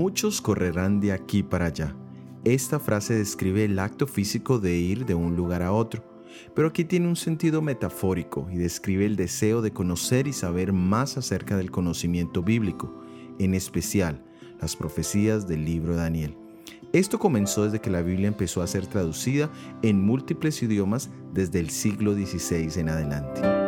Muchos correrán de aquí para allá. Esta frase describe el acto físico de ir de un lugar a otro, pero aquí tiene un sentido metafórico y describe el deseo de conocer y saber más acerca del conocimiento bíblico, en especial las profecías del libro de Daniel. Esto comenzó desde que la Biblia empezó a ser traducida en múltiples idiomas desde el siglo XVI en adelante.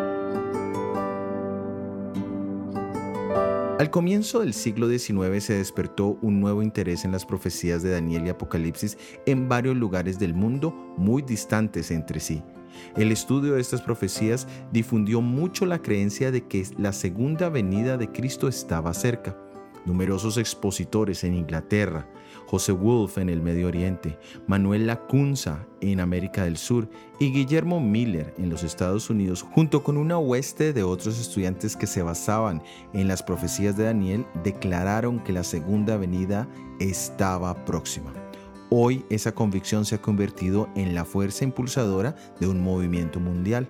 Al comienzo del siglo XIX se despertó un nuevo interés en las profecías de Daniel y Apocalipsis en varios lugares del mundo muy distantes entre sí. El estudio de estas profecías difundió mucho la creencia de que la segunda venida de Cristo estaba cerca numerosos expositores en Inglaterra, José Wolf en el Medio Oriente, Manuel Lacunza en América del Sur y Guillermo Miller en los Estados Unidos, junto con una hueste de otros estudiantes que se basaban en las profecías de Daniel, declararon que la segunda venida estaba próxima. Hoy esa convicción se ha convertido en la fuerza impulsadora de un movimiento mundial.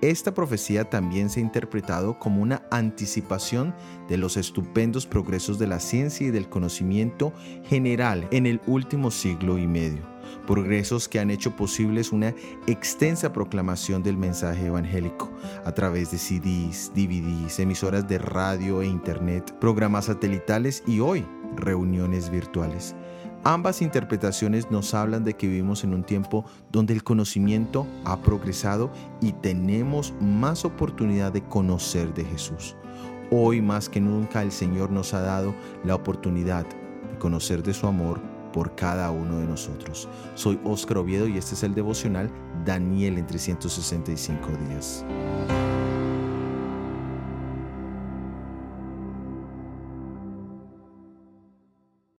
Esta profecía también se ha interpretado como una anticipación de los estupendos progresos de la ciencia y del conocimiento general en el último siglo y medio, progresos que han hecho posibles una extensa proclamación del mensaje evangélico a través de CDs, DVDs, emisoras de radio e internet, programas satelitales y hoy reuniones virtuales. Ambas interpretaciones nos hablan de que vivimos en un tiempo donde el conocimiento ha progresado y tenemos más oportunidad de conocer de Jesús. Hoy más que nunca el Señor nos ha dado la oportunidad de conocer de su amor por cada uno de nosotros. Soy Óscar Oviedo y este es el devocional Daniel en 365 días.